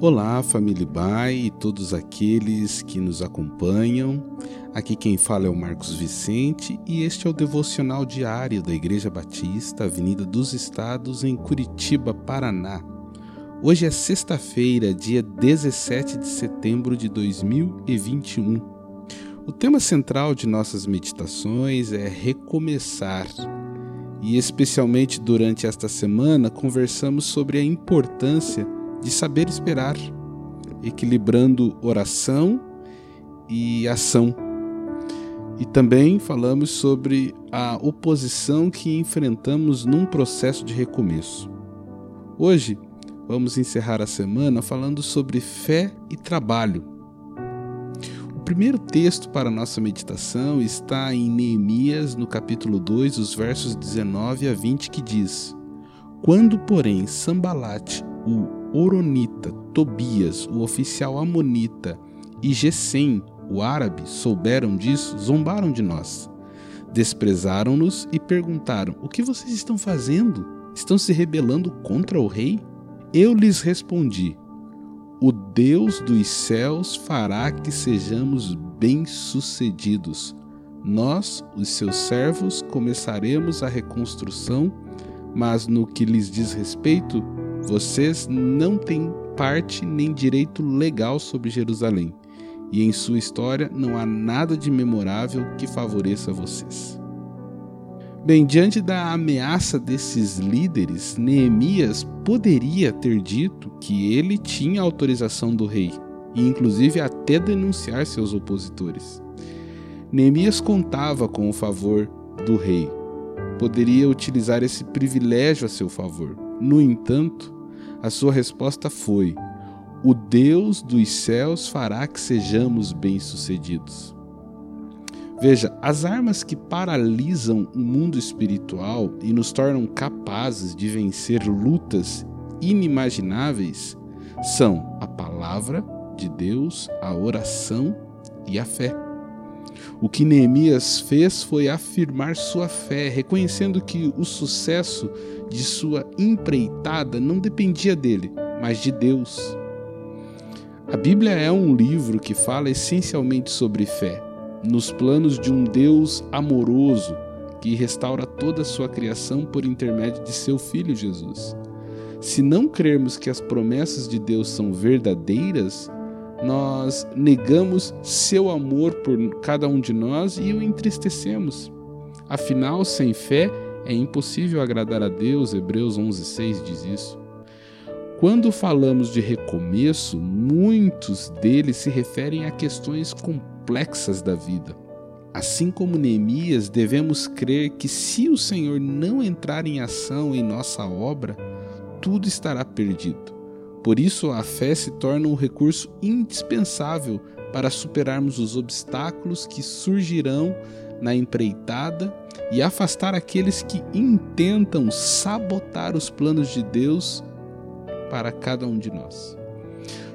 Olá, família Bai e todos aqueles que nos acompanham. Aqui quem fala é o Marcos Vicente e este é o devocional diário da Igreja Batista, Avenida dos Estados, em Curitiba, Paraná. Hoje é sexta-feira, dia 17 de setembro de 2021. O tema central de nossas meditações é recomeçar. E especialmente durante esta semana conversamos sobre a importância de saber esperar, equilibrando oração e ação. E também falamos sobre a oposição que enfrentamos num processo de recomeço. Hoje vamos encerrar a semana falando sobre fé e trabalho. O primeiro texto para nossa meditação está em Neemias, no capítulo 2, os versos 19 a 20, que diz: Quando, porém, Sambalate, o Oronita, Tobias, o oficial Amonita, e Gesem, o árabe, souberam disso, zombaram de nós. Desprezaram-nos e perguntaram: O que vocês estão fazendo? Estão se rebelando contra o rei? Eu lhes respondi: O Deus dos céus fará que sejamos bem-sucedidos. Nós, os seus servos, começaremos a reconstrução, mas no que lhes diz respeito, vocês não têm parte nem direito legal sobre Jerusalém, e em sua história não há nada de memorável que favoreça vocês. Bem, diante da ameaça desses líderes, Neemias poderia ter dito que ele tinha autorização do rei, e inclusive até denunciar seus opositores. Neemias contava com o favor do rei, poderia utilizar esse privilégio a seu favor. No entanto, a sua resposta foi: O Deus dos céus fará que sejamos bem-sucedidos. Veja, as armas que paralisam o mundo espiritual e nos tornam capazes de vencer lutas inimagináveis são a palavra de Deus, a oração e a fé. O que Neemias fez foi afirmar sua fé, reconhecendo que o sucesso de sua empreitada não dependia dele, mas de Deus. A Bíblia é um livro que fala essencialmente sobre fé, nos planos de um Deus amoroso que restaura toda a sua criação por intermédio de seu Filho Jesus. Se não crermos que as promessas de Deus são verdadeiras, nós negamos seu amor por cada um de nós e o entristecemos. Afinal, sem fé é impossível agradar a Deus, Hebreus 11:6 diz isso. Quando falamos de recomeço, muitos deles se referem a questões complexas da vida. Assim como Neemias, devemos crer que se o Senhor não entrar em ação em nossa obra, tudo estará perdido. Por isso, a fé se torna um recurso indispensável para superarmos os obstáculos que surgirão na empreitada e afastar aqueles que intentam sabotar os planos de Deus para cada um de nós.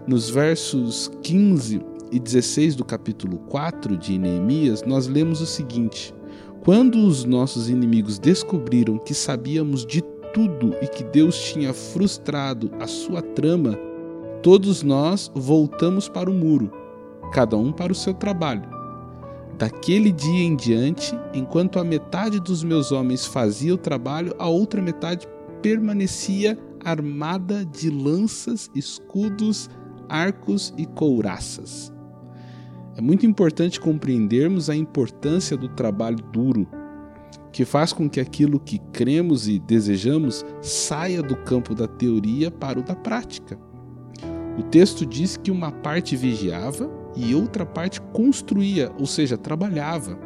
Nos versos 15 e 16 do capítulo 4 de Neemias, nós lemos o seguinte: Quando os nossos inimigos descobriram que sabíamos de tudo e que Deus tinha frustrado a sua trama, todos nós voltamos para o muro, cada um para o seu trabalho. Daquele dia em diante, enquanto a metade dos meus homens fazia o trabalho, a outra metade permanecia armada de lanças, escudos, arcos e couraças. É muito importante compreendermos a importância do trabalho duro, que faz com que aquilo que cremos e desejamos saia do campo da teoria para o da prática. O texto diz que uma parte vigiava e outra parte construía, ou seja, trabalhava.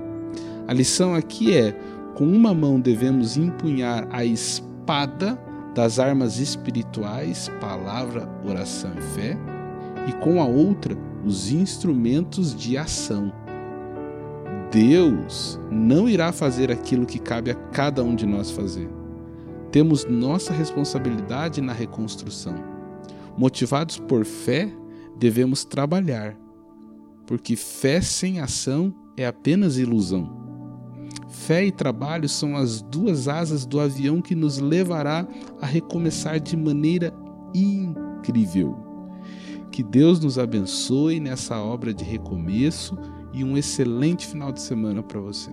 A lição aqui é: com uma mão devemos empunhar a espada das armas espirituais, palavra, oração e fé, e com a outra os instrumentos de ação. Deus não irá fazer aquilo que cabe a cada um de nós fazer. Temos nossa responsabilidade na reconstrução. Motivados por fé, devemos trabalhar, porque fé sem ação é apenas ilusão. Fé e trabalho são as duas asas do avião que nos levará a recomeçar de maneira incrível. Que Deus nos abençoe nessa obra de recomeço e um excelente final de semana para você.